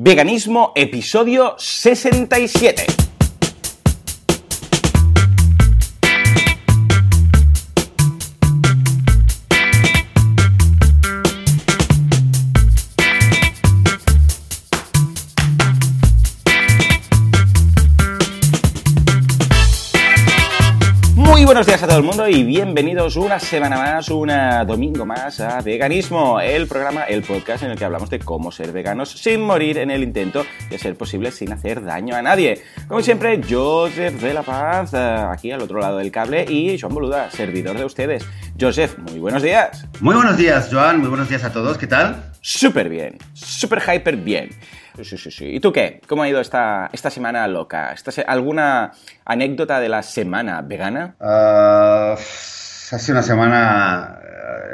Veganismo, episodio 67. Días a todo el mundo y bienvenidos una semana más, un domingo más a Veganismo, el programa, el podcast en el que hablamos de cómo ser veganos sin morir en el intento de ser posible sin hacer daño a nadie. Como siempre, Joseph de la Paz, eh, aquí al otro lado del cable, y Joan Boluda, servidor de ustedes. Joseph, muy buenos días. Muy buenos días, Joan, muy buenos días a todos, ¿qué tal? Súper bien, súper hyper bien. Sí, sí, sí. ¿Y tú qué? ¿Cómo ha ido esta, esta semana loca? ¿Esta ¿Alguna anécdota de la semana vegana? Uh, ha sido una semana...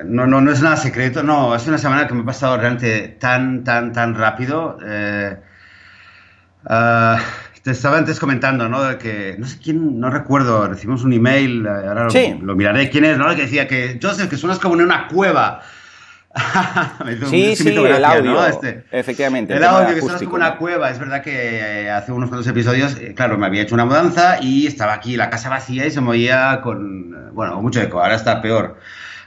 No, no, no es nada secreto, no, es una semana que me ha pasado realmente tan, tan, tan rápido. Eh, uh, te estaba antes comentando, ¿no? Que no sé quién, no recuerdo, recibimos un email, ahora sí. lo, lo, miraré, quién es, ¿no? Que decía que Joseph, que suenas como en una cueva. sí, sí, el audio, ¿no? este, efectivamente. El, el audio que suena como una cueva. Es verdad que hace unos cuantos episodios, claro, me había hecho una mudanza y estaba aquí la casa vacía y se movía con, bueno, mucho eco. Ahora está peor.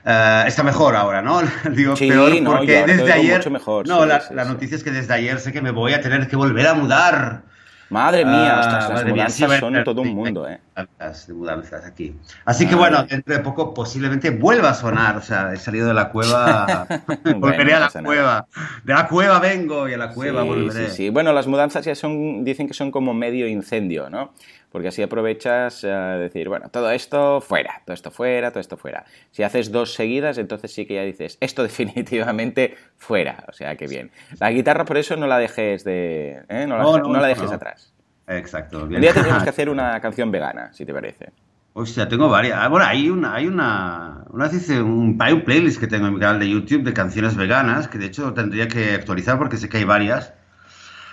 Uh, está mejor ahora, ¿no? Digo sí, peor porque no, desde ayer. Mejor, no, sí, la, sí, la noticia es que desde ayer sé que me voy a tener que volver a mudar. Madre mía, Ah, las madre mía, mudanzas sí, son todo un mundo, ¿eh? Mudanzas, de mudanzas aquí. Así que Madre. bueno, dentro de poco posiblemente vuelva a sonar. O sea, he salido de la cueva, Bueno, volveré a la cueva. De la cueva vengo y a la cueva sí, volveré. sí, sí. Bueno, las mudanzas ya son, dicen que son como medio incendio, ¿no? Porque así aprovechas a decir, bueno, todo esto fuera, todo esto fuera, todo esto fuera. Si haces dos seguidas, entonces sí que ya dices, esto definitivamente fuera. O sea, que bien. La guitarra por eso no la dejes de, ¿eh? no, la, No, no no, la dejes atrás. Exacto. Un bien. día tendremos que hacer una canción vegana, si te parece. Hostia, tengo varias. Ah, bueno, hay una, hay una, una hice un, hay un playlist que tengo en mi canal de YouTube de canciones veganas, que de hecho tendría que actualizar porque sé que hay varias.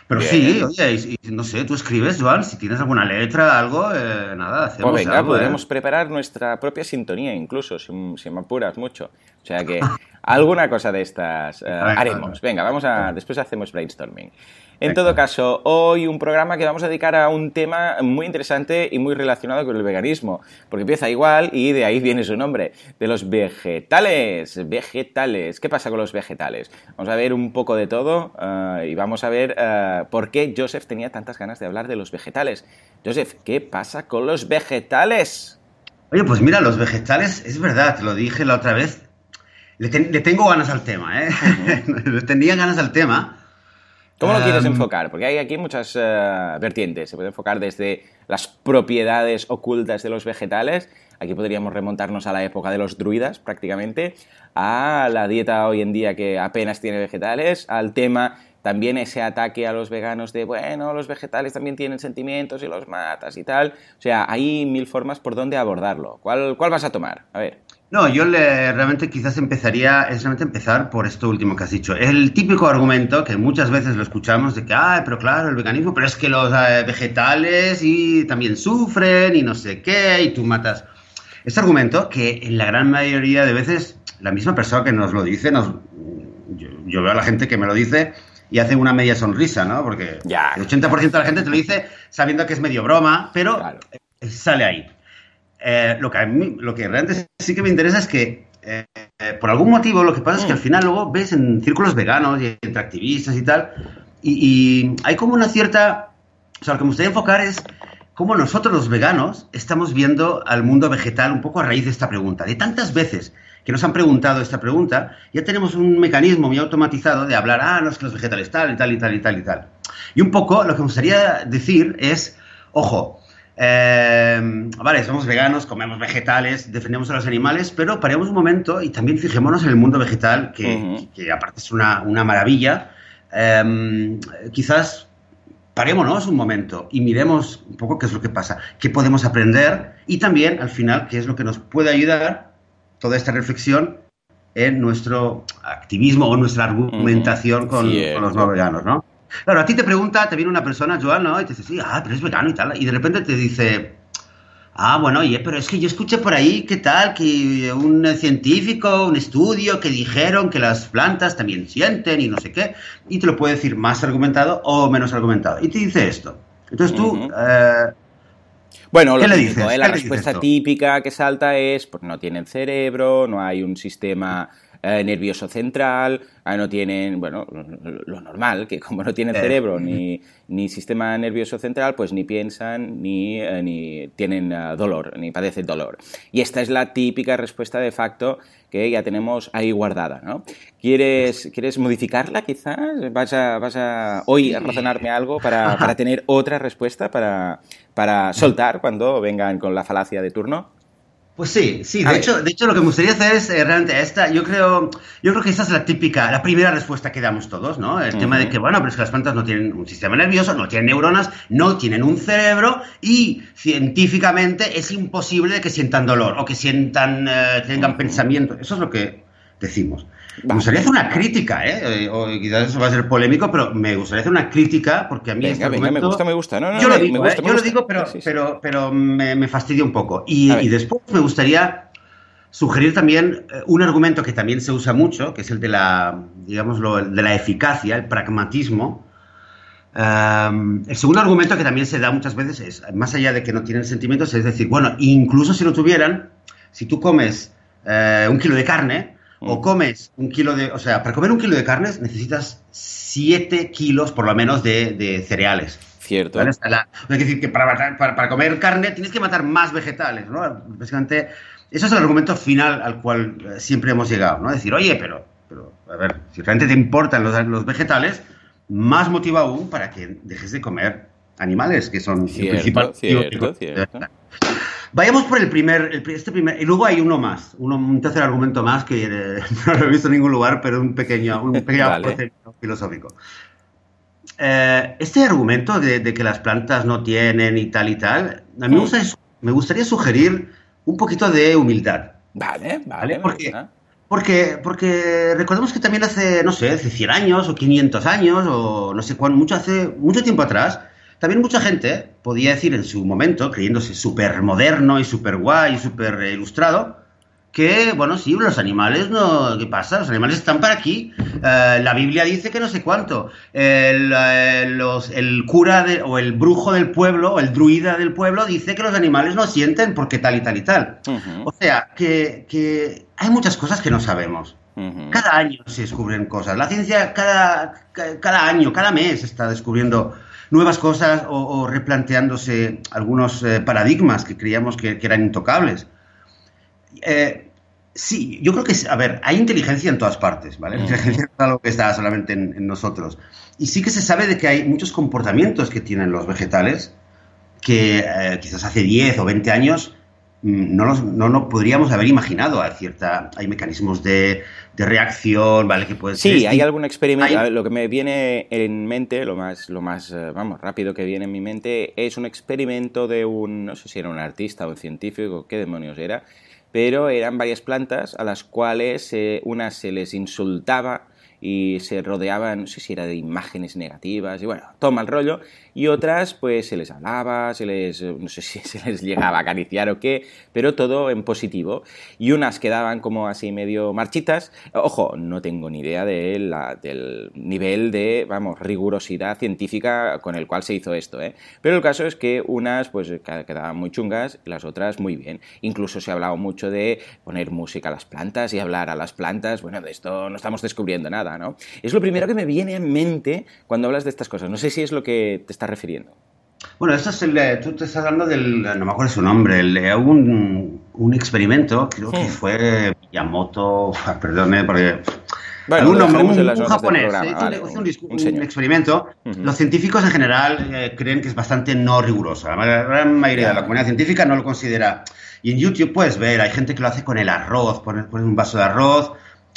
Pero Bien. sí, oye, y, y no sé, tú escribes, Joan, si tienes alguna letra, algo, eh, nada, hacemos Pues venga, algo, ¿eh? podríamos preparar nuestra propia sintonía incluso, si, si me apuras mucho. O sea que alguna cosa de estas eh, haremos. venga. Vamos a, después hacemos brainstorming. En todo caso, hoy un programa que vamos a dedicar a un tema muy interesante y muy relacionado con el veganismo, porque empieza igual y de ahí viene su nombre, de los vegetales. Vegetales. ¿Qué pasa con los vegetales? Vamos a ver un poco de todo eh, y vamos a ver eh, por qué Joseph tenía tantas ganas de hablar de los vegetales. Joseph, ¿qué pasa con los vegetales? Oye, pues mira, los vegetales, es verdad, te lo dije la otra vez, le, ten- le tengo ganas al tema, ¿eh? le tenía ganas al tema. ¿Cómo lo quieres Em, enfocar? Porque hay aquí muchas eh, vertientes. Se puede enfocar desde las propiedades ocultas de los vegetales. Aquí podríamos remontarnos a la época de los druidas, prácticamente, a la dieta hoy en día que apenas tiene vegetales, al tema también ese ataque a los veganos de, bueno, los vegetales también tienen sentimientos y los matas y tal. O sea, hay mil formas por donde abordarlo. ¿Cuál, cuál vas a tomar? A ver. No, yo le, realmente quizás empezaría, es realmente empezar por esto último que has dicho. El típico argumento que muchas veces lo escuchamos de que, ah, pero claro, el veganismo, pero es que los eh, vegetales y también sufren y no sé qué, y tú matas. Este argumento que en la gran mayoría de veces la misma persona que nos lo dice, nos, yo, yo veo a la gente que me lo dice y hace una media sonrisa, ¿no? Porque Ya. el 80% de la gente te lo dice sabiendo que es medio broma, pero Claro. sale ahí. Eh, lo, que a mí, lo que realmente sí que me interesa es que, eh, por algún motivo, lo que pasa es que Mm. al final luego ves en círculos veganos y entre activistas y tal, y, y hay como una cierta... O sea, lo que me gustaría enfocar es cómo nosotros los veganos estamos viendo al mundo vegetal un poco a raíz de esta pregunta. De tantas veces que nos han preguntado esta pregunta, ya tenemos un mecanismo muy automatizado de hablar, ah, no, es que los vegetales tal y tal y tal y tal y tal. Y un poco lo que me gustaría decir es, ojo, eh, vale, somos veganos, comemos vegetales, defendemos a los animales, pero paremos un momento y también fijémonos en el mundo vegetal, que, aparte es una, una maravilla. Eh, quizás parémonos un momento y miremos un poco qué es lo que pasa, qué podemos aprender y también, al final, qué es lo que nos puede ayudar toda esta reflexión en nuestro activismo o nuestra argumentación con, Cierto. con los no veganos, ¿no? Claro, a ti te pregunta, te viene una persona, Joan, ¿no? Y te dice, sí, ah, pero es vegano y tal. Y de repente te dice, Ah, bueno, oye, pero es que yo escuché por ahí, ¿qué tal? Que un científico, un estudio, que dijeron que las plantas también sienten y no sé qué, y te lo puede decir más argumentado o menos argumentado. Y te dice esto. Entonces tú... Eh, bueno, lo le dices? ¿eh? la respuesta típica que salta es, pues no tienen cerebro, no hay un sistema eh, nervioso central, ah, no tienen, bueno, lo normal, que como no tienen eh. cerebro ni, ni sistema nervioso central, pues ni piensan ni, eh, ni tienen dolor, ni padecen dolor. Y esta es la típica respuesta de facto que ya tenemos ahí guardada, ¿no? ¿Quieres, ¿quieres modificarla quizás? ¿Vas a, vas a hoy a razonarme algo para, para tener otra respuesta para, para soltar cuando vengan con la falacia de turno? Pues sí, sí, de hecho, de hecho lo que me gustaría hacer es eh, realmente esta, yo creo, yo creo que esta es la típica, la primera respuesta que damos todos, ¿no? El tema de que, bueno, pero es que las plantas no tienen un sistema nervioso, no tienen neuronas, no tienen un cerebro y científicamente es imposible que sientan dolor o que sientan, eh, tengan pensamiento. Eso es lo que decimos. Me gustaría hacer una crítica, ¿eh? O quizás eso va a ser polémico, pero me gustaría hacer una crítica porque a mí este venga, me gusta, me gusta. No, no, yo lo digo, ¿eh? yo lo digo, pero, pero, pero me, me, fastidia un poco. Y, y, después me gustaría sugerir también eh, un argumento que también se usa mucho, que es el de la, digamos, de la eficacia, el pragmatismo. Um, el segundo argumento que también se da muchas veces es, más allá de que no tienen sentimientos, es decir, bueno, incluso si lo tuvieran, si tú comes un kilo de carne, o comes un kilo de, o sea, para comer un kilo de carnes necesitas 7 kilos por lo menos de, cereales. Cierto. ¿vale? es decir, que para, para, comer carne tienes que matar más vegetales, ¿no? Básicamente, eso es el argumento final al cual eh, siempre hemos llegado, ¿no? Decir, oye, pero, pero a ver, si realmente te importan los, los vegetales, más motivo aún para que dejes de comer animales, que son cierto, el principal cierto, cierto. Vayamos por el primer, este primer, y luego hay uno más, un tercer argumento más que eh, no lo he visto en ningún lugar, pero un pequeño, un pequeño filosófico. Eh, este argumento de, que las plantas no tienen y tal y tal, a mí me, gustaría sugerir un poquito de humildad. Vale, vale. Porque, porque, porque recordemos que también hace, no sé, hace 100 años o 500 años o no sé cuánto, mucho, hace mucho tiempo atrás, también mucha gente podía decir en su momento, creyéndose súper moderno y súper guay y súper ilustrado, que, bueno, sí, los animales no. ¿Qué pasa? Los animales están para aquí. Eh, la Biblia dice que no sé cuánto. El, eh, cura o el brujo del pueblo, o el druida del pueblo, dice que los animales no sienten porque tal y tal y tal. O sea, que, hay muchas cosas que no sabemos. Cada año se descubren cosas. La ciencia cada, cada año, cada mes está descubriendo nuevas cosas o, replanteándose algunos eh, paradigmas que creíamos que, eran intocables. Eh, sí, yo creo que, a ver, hay inteligencia en todas partes, ¿vale? La inteligencia no es algo que está solamente en, nosotros. Y sí que se sabe de que hay muchos comportamientos que tienen los vegetales que eh, quizás hace 10 o 20 años no, no, no podríamos haber imaginado. Hay, cierta, hay mecanismos de, de reacción, ¿vale? Que puede sí, hay algún experimento. Lo que me viene en mente, lo más, lo más, eh, vamos, rápido que viene en mi mente, es un experimento de un, no sé si era un artista o un científico, qué demonios era, pero eran varias plantas a las cuales eh, unas se les insultaba y se rodeaban, no sé si era de imágenes negativas, y bueno, toma el rollo, y otras pues se les hablaba, se les, no sé si se les llegaba a acariciar o qué, pero todo en positivo, y unas quedaban como así medio marchitas, ojo, no tengo ni idea del nivel de, vamos, rigurosidad científica con el cual se hizo esto, ¿eh? pero el caso es que unas pues quedaban muy chungas, las otras muy bien, incluso se ha hablado mucho de poner música a las plantas y hablar a las plantas, bueno, de esto no estamos descubriendo nada, es lo primero que me viene en mente cuando hablas de estas cosas. No sé si es lo que te estás refiriendo. Bueno, esto es el, tú te estás hablando del, no me acuerdo su nombre, el, un, un experimento, creo que fue Miyamoto, perdone, porque... Bueno, un, un, japonés, un, experimento. Los científicos en general eh, creen que es bastante no riguroso. La gran mayoría de la comunidad científica no lo considera. Y en YouTube puedes ver, hay gente que lo hace con el arroz, pones un vaso de arroz,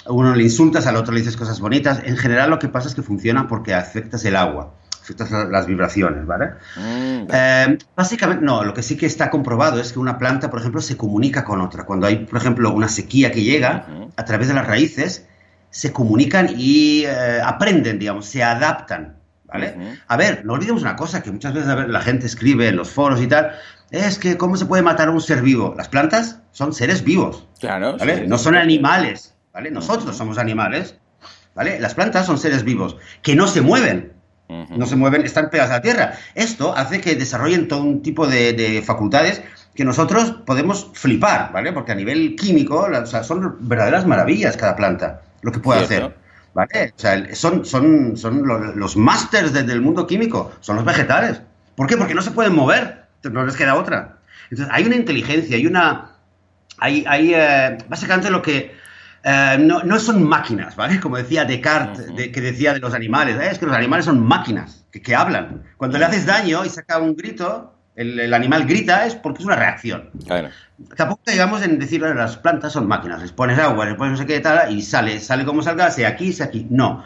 uno le insultas, al otro le dices cosas bonitas. En general lo que pasa es que funciona porque afectas el agua, afectas las vibraciones, ¿vale? Mm, eh, básicamente, no, lo que sí que está comprobado es que una planta, por ejemplo, se comunica con otra. Cuando hay, por ejemplo, una sequía que llega, a través de las raíces, se comunican y eh, aprenden, digamos, se adaptan. ¿vale? A ver, no olvidemos una cosa que muchas veces la gente escribe en los foros y tal, es que ¿cómo se puede matar a un ser vivo? Las plantas son seres vivos, Claro. ¿vale? sí, no son animales, ¿vale? Nosotros somos animales, ¿vale? Las plantas son seres vivos que no se mueven, no se mueven, están pegadas a la tierra. Esto hace que desarrollen todo un tipo de, de facultades que nosotros podemos flipar, ¿vale? Porque a nivel químico, o sea, son verdaderas maravillas cada planta, lo que puede Cierto. hacer. ¿Vale? O sea, son, son, son lo- los másters de- del mundo químico, son los vegetales. ¿Por qué? Porque no se pueden mover, no les queda otra. Entonces, hay una inteligencia, hay una... Hay, hay eh, básicamente lo que... eh, no, no son máquinas, ¿vale? Como decía Descartes, de- que decía de los animales, "Eh, es que los animales son máquinas, que, que hablan. Cuando le haces daño y saca un grito, el, el animal grita, es porque es una reacción. Claro. Tampoco digamos en decir "Bueno, las plantas son máquinas, les pones agua, les pones no sé qué tal y sale, sale como salga, sea aquí, sea aquí. No.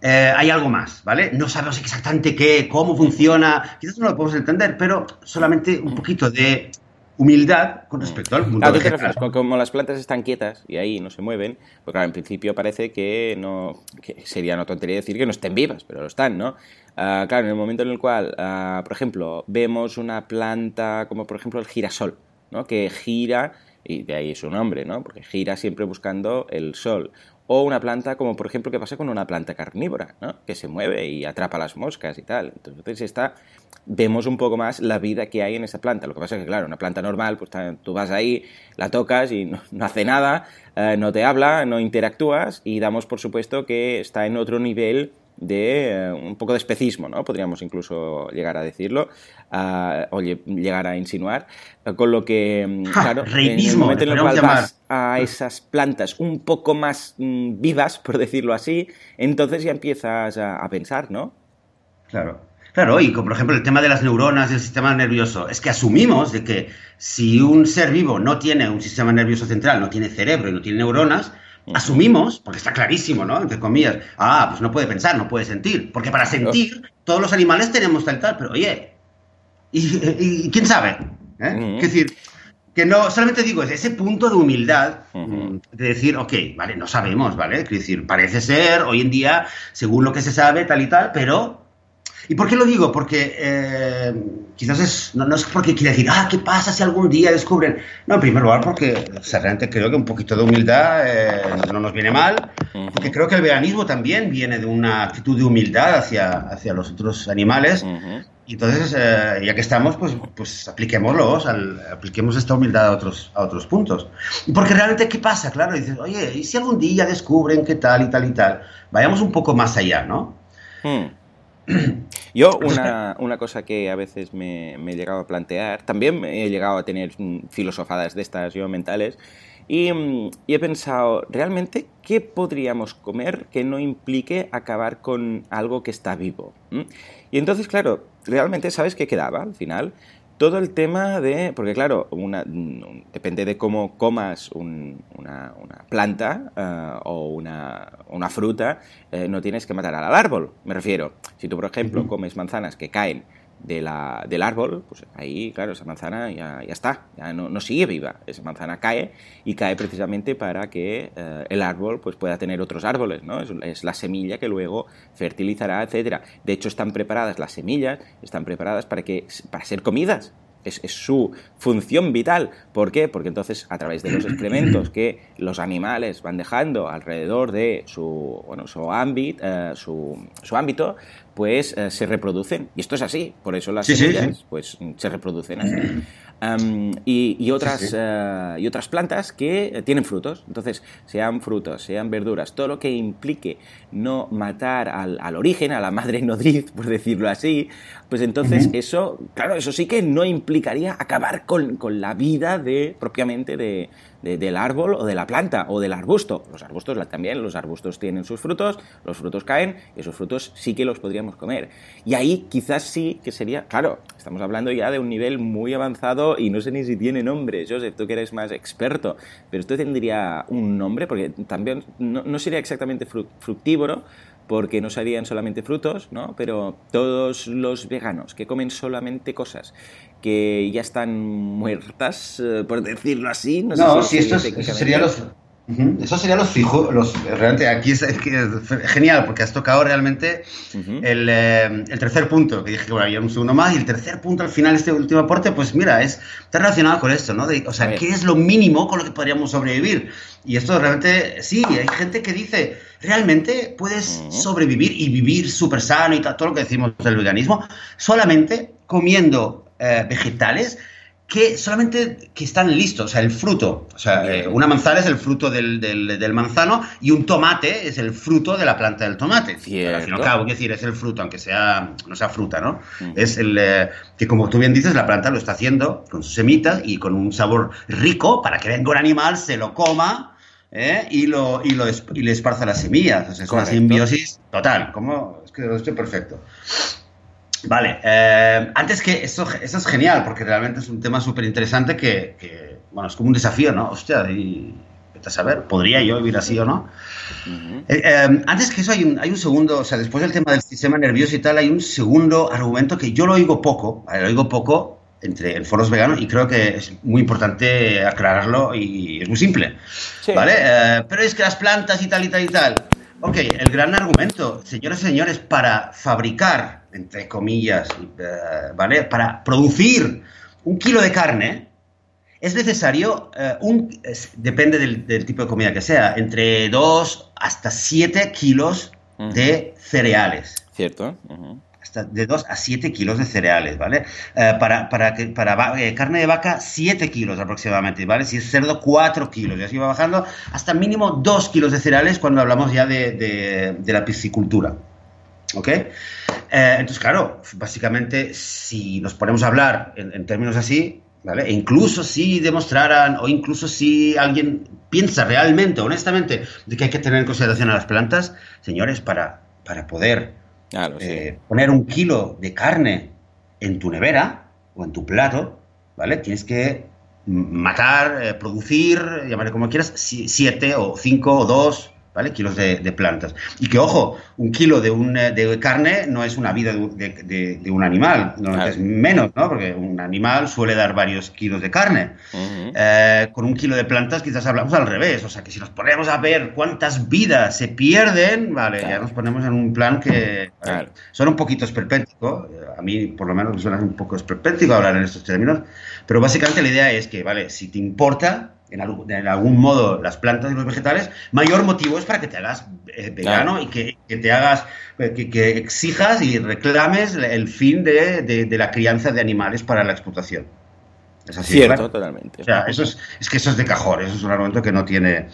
Eh, hay algo más, ¿vale? No sabemos exactamente qué, cómo funciona, quizás no lo podemos entender, pero solamente un poquito de humildad con respecto al mundo Claro, ¿tú te vegetal. refieres? Como- las plantas están quietas y ahí no se mueven, pues claro, en principio parece que no que sería una tontería decir que no estén vivas, pero lo están, ¿no? Ah, claro, en el momento en el cual, ah, por ejemplo, vemos una planta como por ejemplo el girasol, ¿no? Que gira, y de ahí su nombre, ¿no? Porque gira siempre buscando el sol. O una planta como por ejemplo que pasa con una planta carnívora, ¿no? Que se mueve y atrapa las moscas y tal. Entonces está, vemos un poco más la vida que hay en esa planta. Lo que pasa es que claro, una planta normal, pues tú vas ahí, la tocas y no, no hace nada, eh, no te habla, no interactúas y damos por supuesto que está en otro nivel de eh, un poco de especismo, ¿no? Podríamos incluso llegar a decirlo ah, o lle- llegar a insinuar, con lo que, mm, Ja, claro, en el momento en el le cual podríamos vas a esas plantas un poco más mm, vivas, por decirlo así, entonces ya empiezas a, a pensar, ¿no? Claro. Claro, y como por ejemplo el tema de las neuronas y el sistema nervioso, es que asumimos de que si un ser vivo no tiene un sistema nervioso central, no tiene cerebro y no tiene neuronas. Asumimos, porque está clarísimo, ¿no? Entre comillas, ah, pues no puede pensar, no puede sentir, porque para sentir todos los animales tenemos tal tal, pero oye, ¿y, quién sabe? ¿Eh? Es decir, que no, solamente digo, es ese punto de humildad, Ujú. mm, de decir, ok, vale, no sabemos, ¿vale? Es decir, parece ser, hoy en día, según lo que se sabe, tal y tal, pero... ¿Y por qué lo digo? Porque eh, quizás es, no, no es porque quiera decir, ah, ¿qué pasa si algún día descubren? No, en primer lugar, porque o sea, realmente creo que un poquito de humildad eh, no nos viene mal, porque creo que el veganismo también viene de una actitud de humildad hacia, hacia los otros animales. Ujú. Y entonces, eh, ya que estamos, pues, pues apliquémoslos, al- apliquemos esta humildad a otros, a otros puntos. Y porque realmente, ¿qué pasa? Claro, dices, oye, ¿y si algún día descubren qué tal y tal y tal? Vayamos un poco más allá, ¿no? Hmm. Yo una, una cosa que a veces me, me he llegado a plantear, también he llegado a tener mm, filosofadas de estas yo mentales, y, mm, y he pensado, ¿realmente qué podríamos comer que no implique acabar con algo que está vivo? ¿Mm? Y entonces, claro, realmente, ¿sabes qué quedaba al final? Todo el tema de, porque claro, una, depende de cómo comas un- una, una planta eh, o una, una fruta, eh, no tienes que matar al árbol, me refiero. Si tú, por ejemplo, comes manzanas que caen de la, del árbol, pues ahí, claro, esa manzana ya, ya está, ya no, no sigue viva. Esa manzana cae y cae precisamente para que eh, el árbol pues, pueda tener otros árboles, ¿no? Es, es la semilla que luego fertilizará, etcétera. De hecho, están preparadas las semillas, están preparadas para, que, para ser comidas. Es, es su función vital. ¿Por qué? Porque entonces, a través de los excrementos que los animales van dejando alrededor de su, bueno, su, ámbito, eh, su, su ámbito, pues eh, se reproducen. Y esto es así. Por eso las Sí, sí, semillas sí. pues, se reproducen así. Y, y otras, Sí, sí. eh, y otras plantas que eh, tienen frutos. Entonces, sean frutos, sean verduras, todo lo que implique no matar al, al origen, a la madre nodriz, por decirlo así, pues entonces eso, claro, eso sí que no implicaría acabar con, con la vida de propiamente de, de- del árbol o de la planta o del arbusto. Los arbustos también, los arbustos tienen sus frutos, los frutos caen y esos frutos sí que los podríamos comer. Y ahí quizás sí que sería, claro, estamos hablando ya de un nivel muy avanzado y no sé ni si tiene nombre, Joseph, tú que eres más experto, pero esto tendría un nombre porque también no, sería exactamente fru- fructívoro, porque no serían solamente frutos, ¿no? Pero todos los veganos que comen solamente cosas que ya están muertas, eh, por decirlo así, no, No, sé si esto es- técnicamente- Eso sería los fijos, los, realmente aquí es, genial porque has tocado realmente el, eh, el, tercer punto, que dije que bueno, había un segundo más y el tercer punto al final, este último aporte, pues mira, es, está relacionado con esto, ¿no? o sea, ¿qué es lo mínimo con lo que podríamos sobrevivir? Y esto realmente, sí, hay gente que dice, realmente puedes sobrevivir y vivir súper sano y todo lo que decimos del veganismo, solamente comiendo eh, vegetales que solamente que están listos, o sea, el fruto. O sea, eh, una manzana es el fruto del, del, manzano y un tomate es el fruto de la planta del tomate. Al fin y al cabo, decir, es el fruto, aunque sea, no sea fruta, ¿no? Es el eh, que, como tú bien dices, la planta lo está haciendo con sus semitas y con un sabor rico para que venga un animal, se lo coma ¿eh? y, lo, y, lo, y le esparza las semillas. O sea, es una simbiosis total. Como, es que lo estoy perfecto. Vale, eh, antes que eso, eso es genial, porque realmente es un tema súper interesante que, bueno, es como un desafío, ¿no? Hostia, y a saber, ¿podría yo vivir así o no? Eh, eh, antes que eso hay un, hay un segundo, o sea, después del tema del sistema nervioso y tal, hay un segundo argumento que yo lo oigo poco, lo oigo poco entre en foros veganos y creo que es muy importante aclararlo y es muy simple, ¿vale? pero es que las plantas y tal y tal y tal. Ok, el gran argumento, señores y señores, para fabricar entre comillas, eh, ¿vale? Para producir un kilo de carne es necesario, eh, un, depende del, tipo de comida que sea, entre 2 hasta 7 kilos de cereales. Cierto. Hasta de 2 a 7 kilos de cereales, ¿vale? Eh, para para, que, para carne de vaca, 7 kilos aproximadamente, ¿vale? Si es cerdo, 4 kilos. Y así va bajando hasta mínimo 2 kilos de cereales cuando hablamos ya de, de, de la piscicultura. ¿Ok? Eh, entonces, claro, básicamente, si nos ponemos a hablar en, términos así, ¿vale? E incluso si demostraran, o incluso si alguien piensa realmente, honestamente, de que hay que tener en consideración a las plantas, señores, para, para poder eh, poner un kilo de carne en tu nevera o en tu plato, ¿vale? Tienes que matar, eh, producir, llamarle como quieras, siete o cinco o dos ¿vale? Kilos de, plantas. Y que, ojo, un kilo de, un, eh, de carne no es una vida de, de, un animal, no, es menos, ¿no? Porque un animal suele dar varios kilos de carne. Eh, con un kilo de plantas quizás hablamos al revés, o sea que si nos ponemos a ver cuántas vidas se pierden, vale, ya nos ponemos en un plan que claro. suena un poquito esperpéntico, a mí por lo menos me suena un poco esperpéntico hablar en estos términos, pero básicamente la idea es que, vale, si te importa, en, algún modo las plantas y los vegetales, mayor motivo es para que te hagas eh, vegano y que, te hagas, eh, que, exijas y reclames el fin de, la crianza de animales para la explotación. Es así, Cierto, totalmente. O sea, eso es, es, que eso es de cajón, eso es un argumento que no tiene.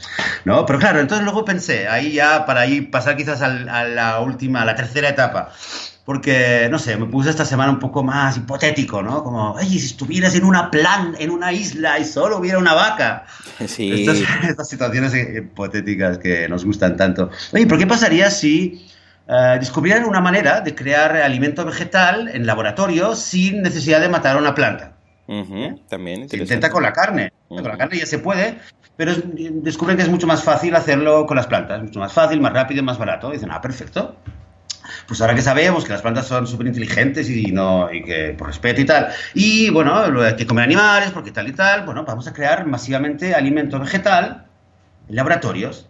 ¿no? Pero claro, entonces luego pensé, ahí ya para ir pasar quizás a la última, a la tercera etapa, porque, no sé, me puse esta semana un poco más hipotético, ¿no? Como, oye, si estuvieras en una plan, en una isla y solo hubiera una vaca. Sí. Estas, situaciones hipotéticas que nos gustan tanto. Oye, ¿por qué pasaría si eh, descubrieran una manera de crear alimento vegetal en laboratorio sin necesidad de matar a una planta? También. Se intenta con la carne. Con la carne ya se puede, pero descubren que es mucho más fácil hacerlo con las plantas. Mucho más fácil, más rápido, más barato. dicen, ah, perfecto pues ahora que sabemos que las plantas son súper inteligentes y, no, y que por respeto y tal, y bueno, hay que comer animales porque tal y tal, bueno, vamos a crear masivamente alimento vegetal en laboratorios.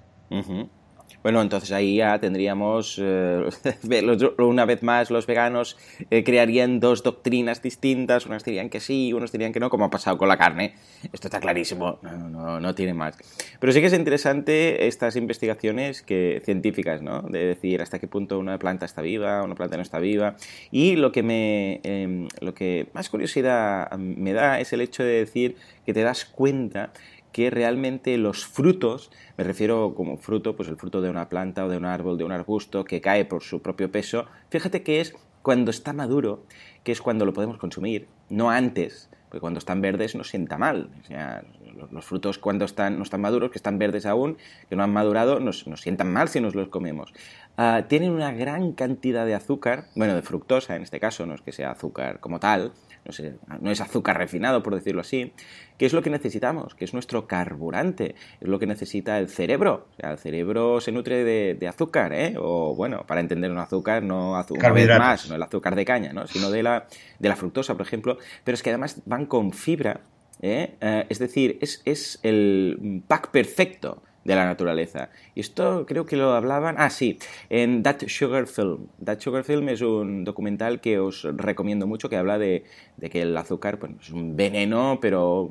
Bueno, entonces ahí ya tendríamos, eh, una vez más, los veganos eh, crearían dos doctrinas distintas, unas dirían que sí, unos dirían que no, como ha pasado con la carne. Esto está clarísimo, no, no, tiene más. Pero sí que es interesante estas investigaciones que, científicas, ¿no? De decir hasta qué punto una planta está viva, una planta no está viva. Y lo que, me, em, lo que más curiosidad me da es el hecho de decir que te das cuenta que realmente los frutos, me refiero como fruto, pues el fruto de una planta o de un árbol, de un arbusto que cae por su propio peso, fíjate que es cuando está maduro, que es cuando lo podemos consumir, no antes, porque cuando están verdes nos sienta mal. O sea, los frutos cuando están, no están maduros, que están verdes aún, que no han madurado, nos, nos sientan mal si nos los comemos. Ah, tienen una gran cantidad de azúcar, bueno, de fructosa en este caso, no es que sea azúcar como tal, no, es azúcar refinado, por decirlo así, que es lo que necesitamos, que es nuestro carburante, es lo que necesita el cerebro. O sea, el cerebro se nutre de, azúcar, ¿eh? O bueno, para entender un azúcar, no azúcar más, no el azúcar de caña, ¿no? Sino de la, de la fructosa, por ejemplo. Pero es que además van con fibra, ¿eh? Eh, es decir, es, es el pack perfecto de la naturaleza. Y esto creo que lo hablaban, ah sí, en That Sugar Film. That Sugar Film es un documental que os recomiendo mucho que habla de, de que el azúcar pues, es un veneno, pero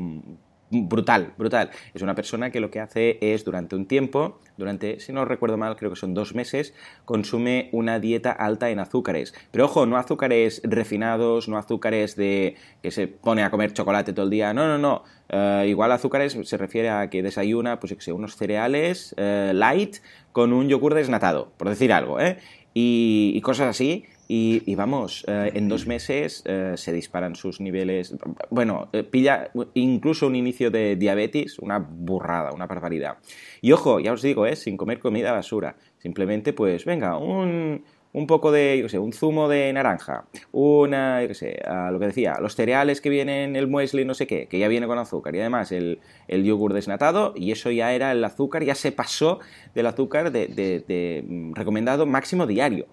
brutal, brutal. Es una persona que lo que hace es durante un tiempo, durante, si no recuerdo mal, creo que son dos meses, consume una dieta alta en azúcares. Pero ojo, no azúcares refinados, no azúcares de que se pone a comer chocolate todo el día. No, no, no. Eh, igual azúcares se refiere a que desayuna, pues unos cereales eh, light con un yogur desnatado, por decir algo, ¿eh? y cosas así y, vamos, eh, en dos meses eh, se disparan sus niveles. Bueno, eh, pilla incluso un inicio de diabetes, una burrada, una barbaridad. Y ojo, ya os digo, sin comer comida basura. Simplemente, pues, venga, un, un poco de, yo sé, un zumo de naranja, una, yo sé, lo que decía, los cereales que vienen, el muesli, no sé qué, que ya viene con azúcar, y además el, yogur desnatado, y eso ya era el azúcar, ya se pasó del azúcar de, de, mm, recomendado máximo diario.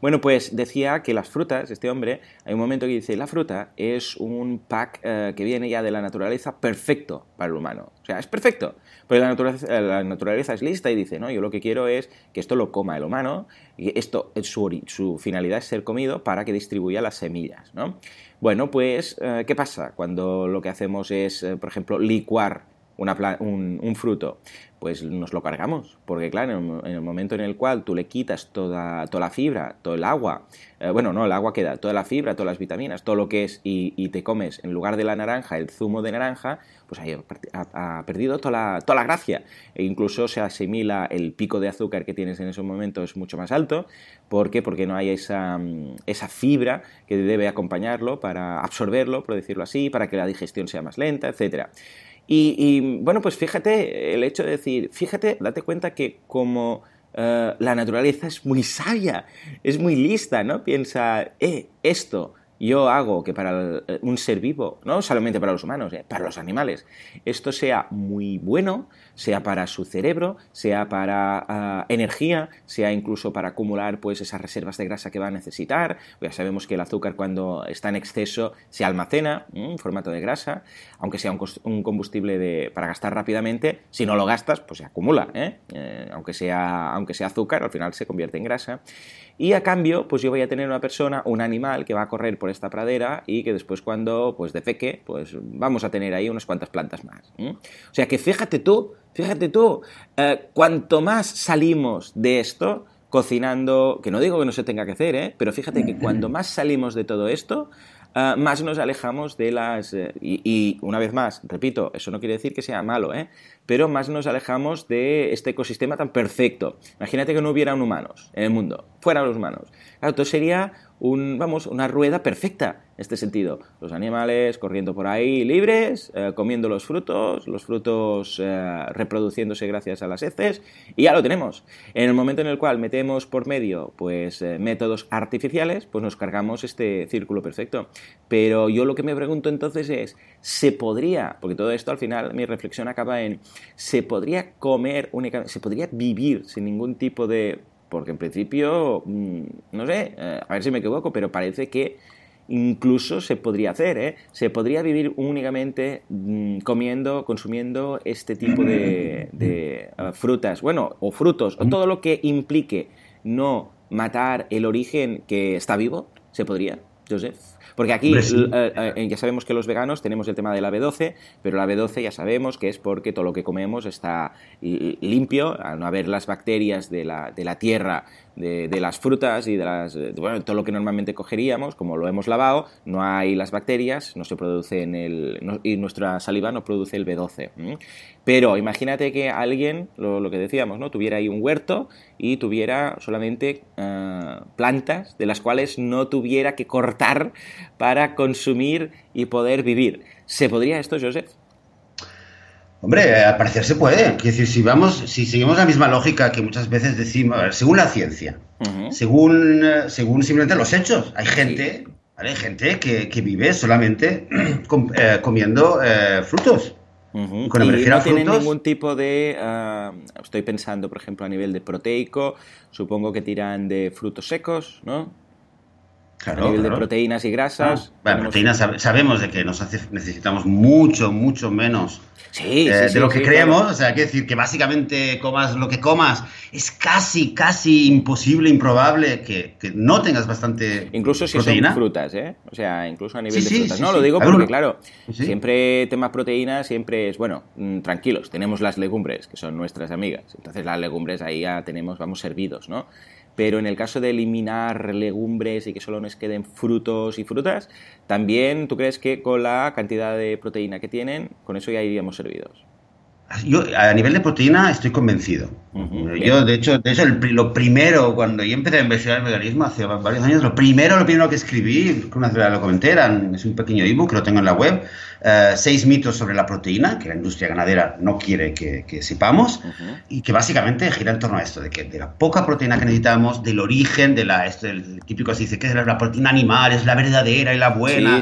Bueno, pues decía que las frutas, este hombre, hay un momento que dice, la fruta es un pack eh, que viene ya de la naturaleza perfecto para el humano. O sea, es perfecto. Pero la naturaleza, la naturaleza es lista y dice, no, yo lo que quiero es que esto lo coma el humano, esto, su, su finalidad es ser comido para que distribuya las semillas, ¿no? Bueno, pues, eh, ¿qué pasa cuando lo que hacemos es, eh, por ejemplo, licuar un, fruto, pues nos lo cargamos, porque claro, en el momento en el cual tú le quitas toda, toda la fibra, todo el agua, eh, bueno, no, el agua queda, toda la fibra, todas las vitaminas, todo lo que es, y, te comes en lugar de la naranja, el zumo de naranja, pues ha, perdido toda la, toda la gracia. E incluso se asimila el pico de azúcar que tienes en ese momento es mucho más alto. ¿Por qué? Porque no hay esa, esa fibra que debe acompañarlo para absorberlo, por decirlo así, para que la digestión sea más lenta, etcétera. Y, bueno, pues fíjate, el hecho de decir, fíjate, date cuenta que como eh, la naturaleza es muy sabia, es muy lista, ¿no? Piensa, eh, esto yo hago que para un ser vivo, no solamente para los humanos, eh, para los animales, esto sea muy bueno, sea para su cerebro, sea para ah, energía, sea incluso para acumular pues esas reservas de grasa que va a necesitar. Ya sabemos que el azúcar cuando está en exceso se almacena en formato de grasa, aunque sea un, combustible para gastar rápidamente, si no lo gastas, pues se acumula, ¿eh? Eh, aunque, sea, aunque sea azúcar, al final se convierte en grasa. Y a cambio, pues yo voy a tener una persona, un animal que va a correr por esta pradera y que después cuando pues defeque, pues vamos a tener ahí unas cuantas plantas más. O sea que fíjate tú, fíjate tú, eh, cuanto más salimos de esto, cocinando, que no digo que no se tenga que hacer, ¿eh? pero fíjate que cuando más salimos de todo esto, Ah, más nos alejamos de las... Eh, y, una vez más, repito, eso no quiere decir que sea malo, ¿eh? pero más nos alejamos de este ecosistema tan perfecto. Imagínate que no hubiera humanos en el mundo, fuera los humanos. Claro, todo sería un, vamos, una rueda perfecta en este sentido. Los animales corriendo por ahí libres, eh, comiendo los frutos, los frutos eh, reproduciéndose gracias a las heces, y ya lo tenemos. En el momento en el cual metemos por medio pues, eh, métodos artificiales, pues nos cargamos este círculo perfecto. Pero yo lo que me pregunto entonces es, ¿se podría, porque todo esto al final mi reflexión acaba en, ¿se podría comer únicamente, se podría vivir sin ningún tipo de porque en principio, mm, no sé, eh, a ver si me equivoco, pero parece que incluso se podría hacer, ¿eh? Se podría vivir únicamente mm, comiendo, consumiendo este tipo de, de eh, frutas, bueno, o frutos, o todo lo que implique no matar el origen que está vivo, ¿se podría, Joseph? Porque aquí eh, eh, ya sabemos que los veganos tenemos el tema de la B12, pero la B12 ya sabemos que es porque todo lo que comemos está limpio, al no haber las bacterias de la, de la tierra de, las frutas y de las bueno, todo lo que normalmente cogeríamos, como lo hemos lavado, no hay las bacterias, no se produce en el y nuestra saliva no produce el B12. Pero imagínate que alguien, lo, que decíamos, ¿no? tuviera ahí un huerto y tuviera solamente eh, plantas de las cuales no tuviera que cortar para consumir y poder vivir. ¿Se podría esto, Joseph? Hombre, al parecer se puede. Quiero decir, si vamos, si seguimos la misma lógica que muchas veces decimos, según la ciencia, según, eh, según simplemente los hechos, hay gente, Hay gente que, vive solamente eh, comiendo eh, frutos. y no tiene ningún tipo de. Ah, estoy pensando, por ejemplo, a nivel de proteico, supongo que tiran de frutos secos, ¿no? Claro, a nivel de proteínas y grasas. Ah, bueno, proteínas sabemos de que nos necesitamos mucho, mucho menos sí, eh, de lo que creemos. O sea, hay que decir que básicamente comas lo que comas, es casi, casi imposible, improbable que, que no tengas bastante Incluso si son frutas, ¿eh? O sea, incluso a nivel de frutas. no, lo digo porque, claro, siempre tema proteína siempre es, bueno, mm, tranquilos, tenemos las legumbres, que son nuestras amigas. Entonces las legumbres ahí ya tenemos, vamos servidos, ¿no? Pero en el caso de eliminar legumbres y que solo nos queden frutos y frutas, también tú crees que con la cantidad de proteína que tienen, con eso ya iríamos servidos. Yo a nivel de proteína estoy convencido. yo, de hecho, de hecho lo primero, cuando yo empecé a investigar el veganismo hace varios años, lo primero, lo primero que escribí, que una vez lo comenté, es un pequeño ebook que lo tengo en la web, eh, seis mitos sobre la proteína, que la industria ganadera no quiere que, sepamos, y que básicamente gira en torno a esto, de que de la poca proteína que necesitamos, del origen, de la, este, el típico se dice que es la, proteína animal, es la verdadera y la buena,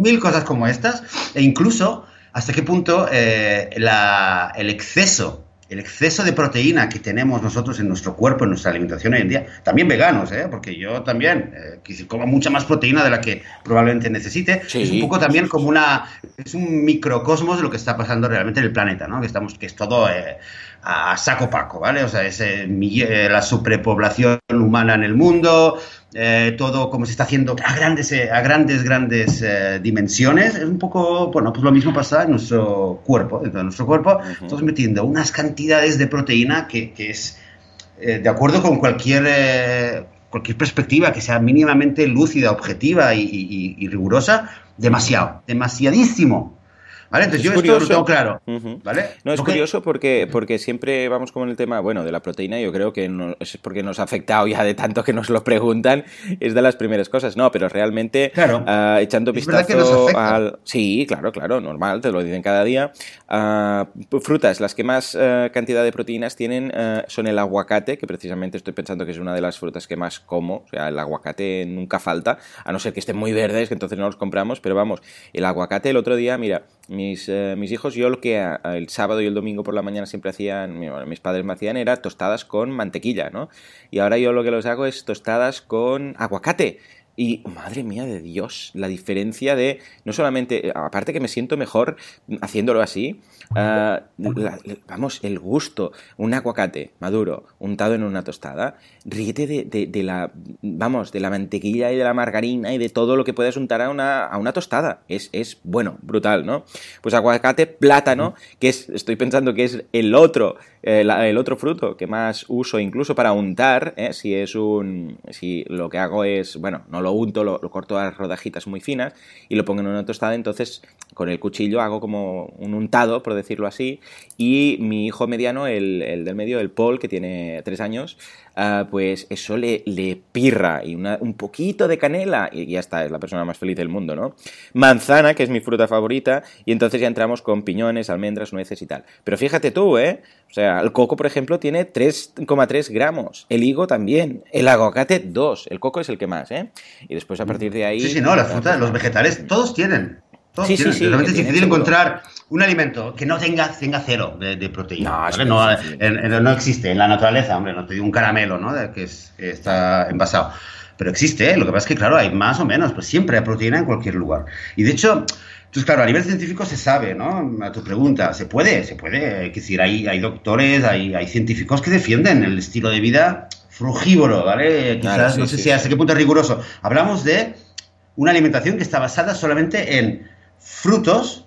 mil cosas como estas, e incluso hasta qué punto eh, el exceso el exceso de proteína que tenemos nosotros en nuestro cuerpo, en nuestra alimentación hoy en día, también veganos, ¿eh? porque yo también eh, como mucha más proteína de la que probablemente necesite, es un poco también como una, es un microcosmos de lo que está pasando realmente en el planeta, ¿no? que, estamos, que es todo eh, a saco paco, ¿vale? O sea, es eh, la superpoblación humana en el mundo, eh, todo como se está haciendo a grandes, eh, a grandes, grandes dimensiones. Es un poco, bueno, pues lo mismo pasa en nuestro cuerpo, dentro de nuestro cuerpo. Estamos metiendo unas cantidades de proteína que, que es, de acuerdo con cualquier, cualquier perspectiva que sea mínimamente lúcida, objetiva y rigurosa, demasiado, demasiadísimo. ¿Vale? Entonces yo esto lo tengo claro. ¿vale? No, es curioso porque, porque siempre vamos como en el tema, bueno, de la proteína, yo creo que no, es porque nos ha afectado ya de tanto que nos lo preguntan, es de las primeras cosas, no, pero realmente claro. uh, echando vistazo al... Sí, claro, claro, normal, te lo dicen cada día. Uh, frutas, las que más uh, cantidad de proteínas tienen son el aguacate, que precisamente estoy pensando que es una de las frutas que más como, o sea, el aguacate nunca falta, a no ser que estén muy verdes, que entonces no los compramos, pero vamos, el aguacate el otro día, mira, mis, eh, mis hijos, yo lo que el sábado y el domingo por la mañana siempre hacían, mis padres me hacían era tostadas con mantequilla, ¿no? Y ahora yo lo que los hago es tostadas con aguacate. Y madre mía de Dios, la diferencia de, no solamente, aparte que me siento mejor haciéndolo así, ah, vamos, el gusto, un aguacate maduro, untado en una tostada, ríete de, la, vamos, de la mantequilla y de la margarina y de todo lo que puedes untar a una, a una tostada. Es, es, bueno, brutal, ¿no? Pues aguacate, plátano, que es, estoy pensando que es el otro, eh, el otro fruto que más uso incluso para untar, ¿eh? si es un, si lo que hago es, bueno, no lo lo unto, lo, corto a rodajitas muy finas y lo pongo en una tostada, entonces con el cuchillo hago como un untado, por decirlo así, y mi hijo mediano, el, el del medio, el Paul, que tiene tres años, Ah, pues eso le, le pirra y un poquito de canela y ya está, es la persona más feliz del mundo, ¿no? Manzana, que es mi fruta favorita, y entonces ya entramos con piñones, almendras, nueces y tal. Pero fíjate tú, ¿eh? O sea, el coco, por ejemplo, tiene 3,3 gramos, el higo también, el aguacate 2, el coco es el que más, ¿eh? Y después a partir de ahí... Sí, sí, no, las frutas, los vegetales, todos tienen. Sí, sí, sí, Realmente es difícil encontrar un alimento que no tenga, tenga cero de, proteína. No, no, existe en la naturaleza, hombre, no te digo un caramelo, ¿no? que, es, está envasado. Pero existe, ¿eh? lo que pasa es que, claro, hay más o menos, pues siempre hay proteína en cualquier lugar. Y de hecho, entonces, claro, a nivel científico se sabe, ¿no? A tu pregunta, se puede, se puede. Es decir, hay, hay doctores, hay, hay científicos que defienden el estilo de vida frugívoro, ¿vale? Quizás, no sé si hasta qué punto es riguroso. Hablamos de una alimentación que está basada solamente en frutos,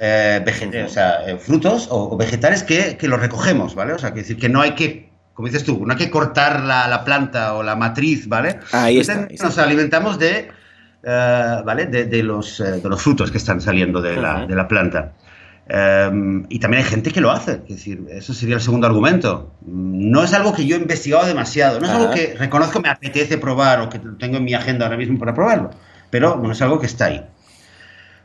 eh, o sea, eh, frutos o, vegetales que, que, los recogemos, ¿vale? O sea, que decir que no hay que, como dices tú, no hay que cortar la, la planta o la matriz, ¿vale? Ahí está, Nos alimentamos de, eh, ¿vale? De, de, los, de los frutos que están saliendo de, la, de la, planta. Em, y también hay gente que lo hace, es decir, eso sería el segundo argumento. No es algo que yo he investigado demasiado, no es algo que reconozco me apetece probar o que tengo en mi agenda ahora mismo para probarlo, pero bueno, es algo que está ahí.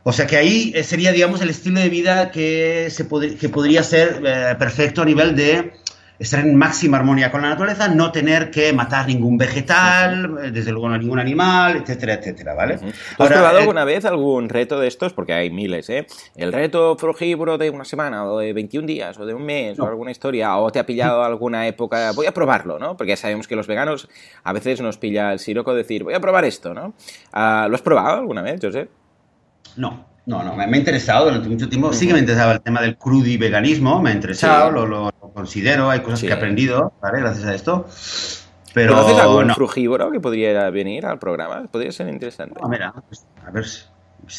O sea que ahí eh, sería, digamos, el estilo de vida que, se que podría ser eh, perfecto a nivel de estar en máxima armonía con la naturaleza, no tener que matar ningún vegetal, eh, desde luego no ningún animal, etcétera, etcétera, ¿vale? ¿Has probado eh, alguna vez algún reto de estos? Porque hay miles, ¿eh? El reto frugívoro de una semana, o de 21 días, o de un mes, no. o alguna historia, o te ha pillado alguna época, voy a probarlo, ¿no? Porque ya sabemos que los veganos a veces nos pilla el siroco decir, voy a probar esto, ¿no? Uh, ¿Lo has probado alguna vez, José? No, no, no, me, ha interesado durante mucho tiempo. Sí que me interesaba el tema del crudiveganismo, me ha interesado, sí. lo, lo, lo, considero, hay cosas sí. que he aprendido, ¿vale? Gracias a esto. Pero ¿Conoces algún no. frugívoro que podría venir al programa? Podría ser interesante. No, mira, pues, a ver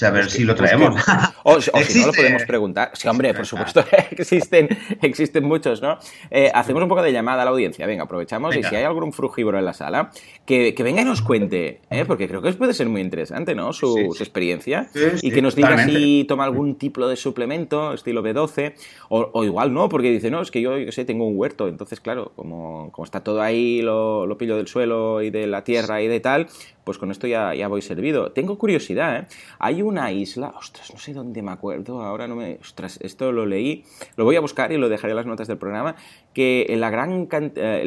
a ver es si lo traemos. Que, o, o si no lo podemos preguntar. Sí, hombre, por supuesto, existen, existen muchos, ¿no? Eh, hacemos un poco de llamada a la audiencia. Venga, aprovechamos venga. y si hay algún frugívoro en la sala, que, que venga y nos cuente, ¿eh? porque creo que puede ser muy interesante, ¿no? Su, sí, sí. su experiencia. Y que nos diga totalmente. si toma algún tipo de suplemento, estilo B12, o, o, igual no, porque dice, no, es que yo, yo sé, tengo un huerto. Entonces, claro, como, como está todo ahí, lo, lo pillo del suelo y de la tierra y de tal, pues con esto ya, ya voy servido. Tengo curiosidad, ¿eh? Hay una isla, ostras, no sé dónde me acuerdo, ahora no me... Ostras, esto lo leí, lo voy a buscar y lo dejaré en las notas del programa, que la gran cantidad,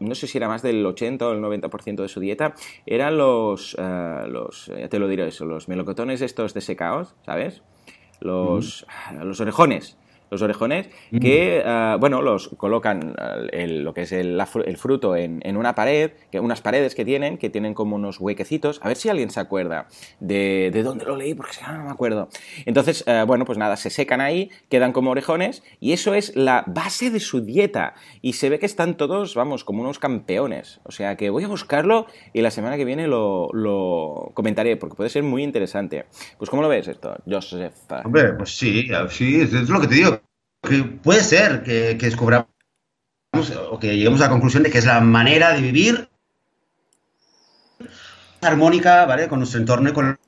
no sé si era más del 80 o el 90% de su dieta, eran los, uh, los, ya te lo diré eso, los melocotones estos desecados, ¿sabes? Los, mm. los orejones los orejones, que, uh, bueno, los colocan el, lo que es el, el fruto en, en, una pared, que, unas paredes que tienen, que tienen como unos huequecitos, a ver si alguien se acuerda de, de dónde lo leí, porque no me acuerdo. Entonces, uh, bueno, pues nada, se secan ahí, quedan como orejones, y eso es la base de su dieta, y se ve que están todos, vamos, como unos campeones, o sea que voy a buscarlo y la semana que viene lo, lo comentaré, porque puede ser muy interesante. Pues, ¿cómo lo ves esto, Joseph? Hombre, pues sí, sí, es lo que te digo que puede ser que, descubramos o que lleguemos a la conclusión de que es la manera de vivir armónica, ¿vale? Con nuestro entorno y con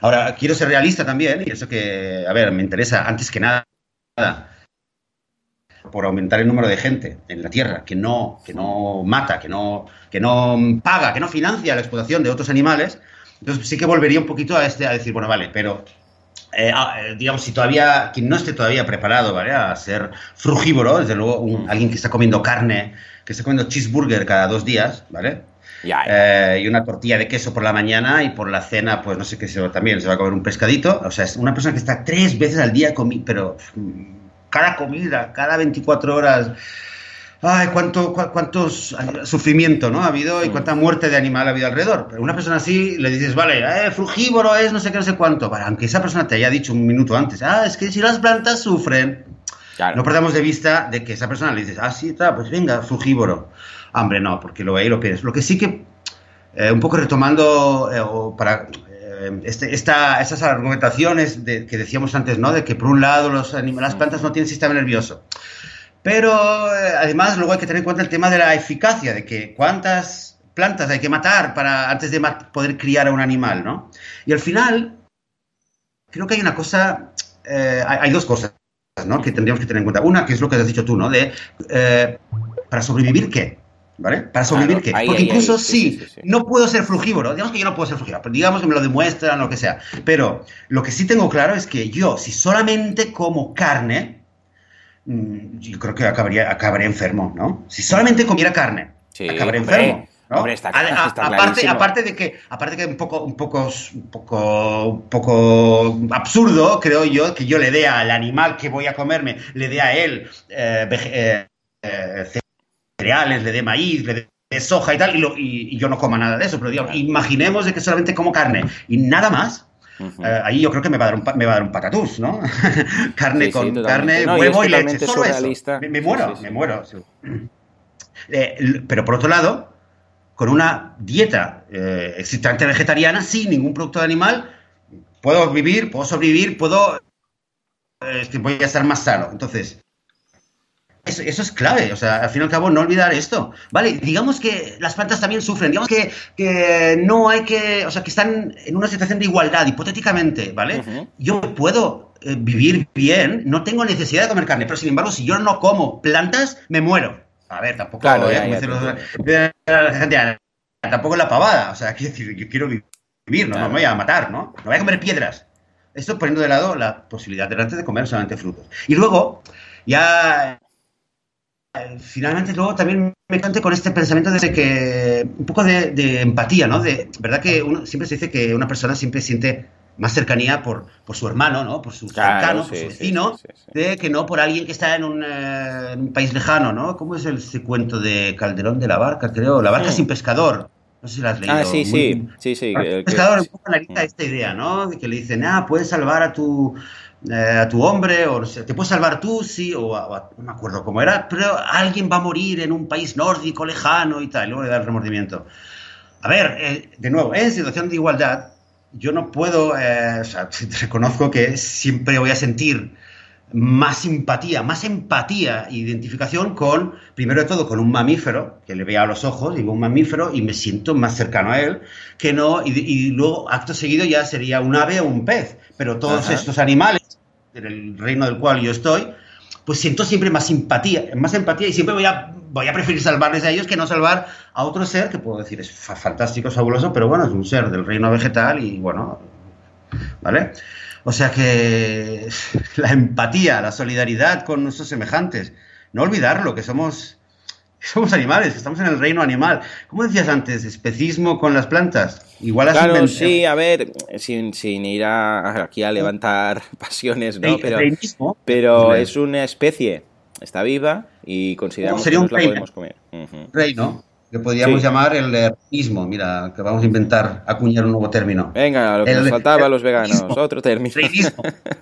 Ahora, quiero ser realista también, y eso que, a ver, me interesa antes que nada por aumentar el número de gente en la Tierra que no, que no mata, que no, que no paga, que no financia la explotación de otros animales, entonces sí que volvería un poquito a, este, a decir, bueno, vale, pero eh, digamos, si todavía, quien no esté todavía preparado, ¿vale? A ser frugívoro, desde luego, un, alguien que está comiendo carne, que está comiendo cheeseburger cada dos días, ¿vale? Ya, ya. Eh, y una tortilla de queso por la mañana y por la cena, pues no sé qué, se, también se va a comer un pescadito. O sea, es una persona que está tres veces al día, comi pero cada comida, cada 24 horas ay, cuánto, cu cuántos sufrimiento ¿no? ha habido y cuánta muerte de animal ha habido alrededor. Pero una persona así le dices, vale, eh, frugívoro es no sé qué, no sé cuánto. Vale, aunque esa persona te haya dicho un minuto antes, ah, es que si las plantas sufren, claro. no perdamos de vista de que esa persona le dices, ah, sí, está, pues venga, frugívoro. Hombre, no, porque lo ve y lo piensas. Lo que sí que, eh, un poco retomando, eh, o para este, esta, estas argumentaciones de, que decíamos antes, ¿no? De que por un lado los las plantas no tienen sistema nervioso. Pero eh, además luego hay que tener en cuenta el tema de la eficacia, de que cuántas plantas hay que matar para antes de poder criar a un animal, ¿no? Y al final, creo que hay una cosa, eh, hay, dos cosas, ¿no? Que tendríamos que tener en cuenta. Una, que es lo que has dicho tú, ¿no? De, eh, ¿para sobrevivir qué? ¿Vale? ¿Para sobrevivir claro, qué? Ahí, Porque ahí, incluso ahí, sí, sí, sí, no puedo ser frugívoro, digamos que yo no puedo ser frugívoro, pero digamos que me lo demuestran o lo que sea. Pero lo que sí tengo claro es que yo, si solamente como carne, Mm, yo creo que acabaría, acabaría enfermo, ¿no? Si solamente comiera carne, sí, acabaría hombre, enfermo. ¿no? Hombre, está, está aparte, aparte, de que, aparte que un poco, un poco, un poco, un poco absurdo, creo yo, que yo le dé al animal que voy a comerme, le dé a él eh, eh, eh, cereales, le dé maíz, le dé de soja y tal, y, lo, y, y, yo no coma nada de eso, pero digamos, imaginemos de que solamente como carne y nada más, Uh -huh. uh, ahí yo creo que me va a dar un, me va a dar un patatús, ¿no? carne sí, con sí, carne, no, huevo y leche, solo eso. Me, me muero, sí, me muero. Eh, pero por otro lado, con una dieta eh, estrictamente vegetariana, sin ningún producto de animal, puedo vivir, puedo sobrevivir, puedo... Eh, voy a estar más sano. Entonces, eso, eso, es clave, o sea, al fin y al cabo no olvidar esto. Vale, digamos que las plantas también sufren, digamos que, que no hay que, o sea, que están en una situación de igualdad, hipotéticamente, ¿vale? Uh -huh. Yo puedo eh, vivir bien, no tengo necesidad de comer carne, pero sin embargo, si yo no como plantas, me muero. A ver, tampoco, claro, ya, tampoco la pavada, o sea, quiero decir, yo quiero vivir, no, claro. no me voy a matar, ¿no? No voy a comer piedras. Esto poniendo de lado la posibilidad delante de comer solamente frutos. Y luego, ya finalmente luego también me cante con este pensamiento de que un poco de, empatía, ¿no? De verdad que uno, siempre se dice que una persona siempre siente más cercanía por, por su hermano, ¿no? Por su cercano, por su vecino, de que no por alguien que está en un, eh, un, país lejano, ¿no? ¿Cómo es el, ese cuento de Calderón de la Barca, creo? La barca sin pescador. No sé si la has leído. Ah, sí, sí, sí, sí. El pescador un poco analiza esta idea, ¿no? De que le dicen, ah, puedes salvar a tu eh, a tu hombre, o te puedes salvar tú, sí, o, no me acuerdo cómo era, pero alguien va a morir en un país nórdico lejano y tal, luego le da el remordimiento. A ver, eh, de nuevo, en situación de igualdad, yo no puedo, eh, o sea, reconozco que siempre voy a sentir más simpatía, más empatía, identificación con, primero de todo, con un mamífero, que le vea a los ojos, digo un mamífero, y me siento más cercano a él, que no, y, luego, acto seguido, ya sería un ave o un pez. Pero todos estos animales, en el reino del cual yo estoy, pues siento siempre más simpatía, más empatía, y siempre voy a, voy a preferir salvarles a ellos que no salvar a otro ser, que puedo decir es fantástico, fabuloso, pero bueno, es un ser del reino vegetal y bueno, ¿vale? O sea que la empatía, la solidaridad con nuestros semejantes, no olvidarlo, que somos, somos animales, que estamos en el reino animal. ¿Cómo decías antes? Especismo con las plantas. Igual Claro, sí, a ver, sin, ir aquí a levantar pasiones, ¿no? Pero, pero es una especie, está viva y consideramos que nos la podemos comer. Reino que podríamos llamar el reinismo. Mira, que vamos a inventar, acuñar un nuevo término. Venga, lo que nos faltaba a los veganos, otro término.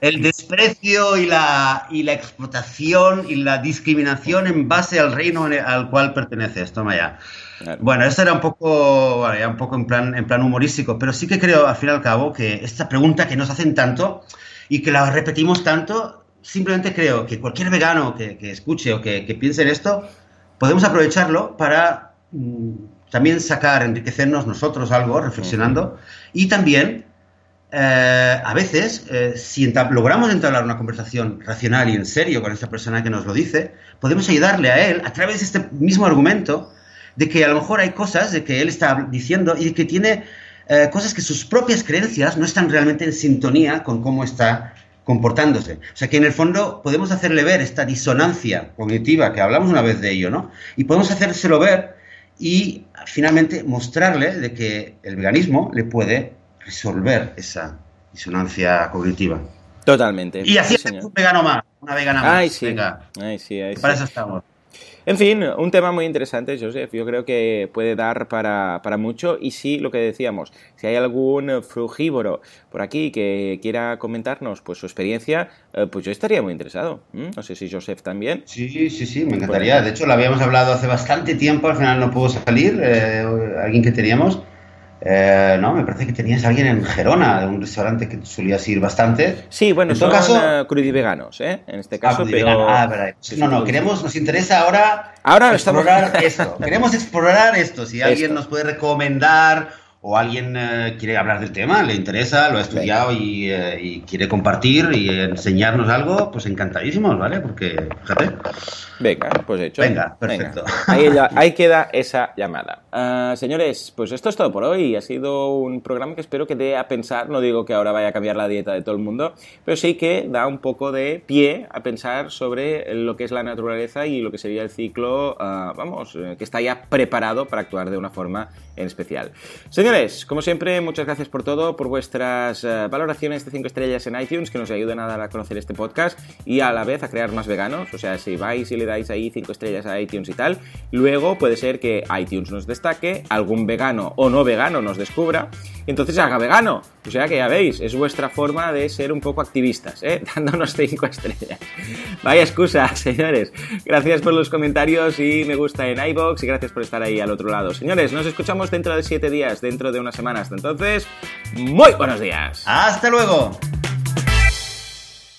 El desprecio y la, y la explotación y la discriminación en base al reino al cual perteneces. Toma ya. Bueno, esto era un poco, un poco en plan, en plan humorístico, pero sí que creo, al fin y al cabo, que esta pregunta que nos hacen tanto y que la repetimos tanto, simplemente creo que cualquier vegano que, escuche o que, que piense en esto, podemos aprovecharlo para también sacar, enriquecernos nosotros algo reflexionando y también eh, a veces, eh, si logramos entablar una conversación racional y en serio con esa persona que nos lo dice, podemos ayudarle a él a través de este mismo argumento de que a lo mejor hay cosas de que él está diciendo y que tiene eh, cosas que sus propias creencias no están realmente en sintonía con cómo está comportándose. O sea que en el fondo podemos hacerle ver esta disonancia cognitiva, que hablamos una vez de ello, ¿no? Y podemos hacérselo ver y finalmente mostrarle de que el veganismo le puede resolver esa disonancia cognitiva. Totalmente. Y así es un vegano más, una vegana más. Ay, sí. Venga. Ay, sí, Para eso estamos. En fin, un tema muy interesante, Joseph. Yo creo que puede dar para, mucho. Y sí, lo que decíamos, si hay algún frugívoro por aquí que quiera comentarnos pues su experiencia, eh, pues yo estaría muy interesado. No sé si Joseph también. Sí, sí, sí, me encantaría. De hecho, lo habíamos hablado hace bastante tiempo, al final no pudo salir. Eh, alguien que teníamos. Eh, no, me parece que tenías a alguien en Gerona, de un restaurante que solías ir bastante. Sí, bueno, en son caso, crudiveganos, ¿eh? En este caso, ah, pero... Ah, verdad. No, no, queremos, nos interesa ahora, ahora explorar esto. Queremos explorar esto. Si alguien nos puede recomendar o alguien eh, quiere hablar del tema, le interesa, lo ha estudiado y, eh, y, quiere compartir y enseñarnos algo, pues encantadísimos, ¿vale? Porque, fíjate. Venga, pues hecho. Venga, perfecto. Ahí, queda esa llamada. Ah, señores, pues esto es todo por hoy. Ha sido un programa que espero que dé a pensar. No digo que ahora vaya a cambiar la dieta de todo el mundo, pero sí que da un poco de pie a pensar sobre lo que es la naturaleza y lo que sería el ciclo, ah, vamos, eh, que está ya preparado para actuar de una forma en especial. Señores, como siempre, muchas gracias por todo, por vuestras eh, valoraciones de 5 estrellas en iTunes que nos ayudan a dar a conocer este podcast y a la vez a crear más veganos. O sea, si vais y le dais ahí 5 estrellas a iTunes y tal. Luego puede ser que iTunes nos destaque, algún vegano o no vegano nos descubra, y entonces haga vegano. O sea que ya veis, es vuestra forma de ser un poco activistas, ¿eh? dándonos 5 estrellas. Vaya excusa, señores. Gracias por los comentarios y me gusta en iBox y gracias por estar ahí al otro lado. Señores, nos escuchamos dentro de 7 días, dentro de unas semanas. Entonces, muy buenos días. Hasta luego.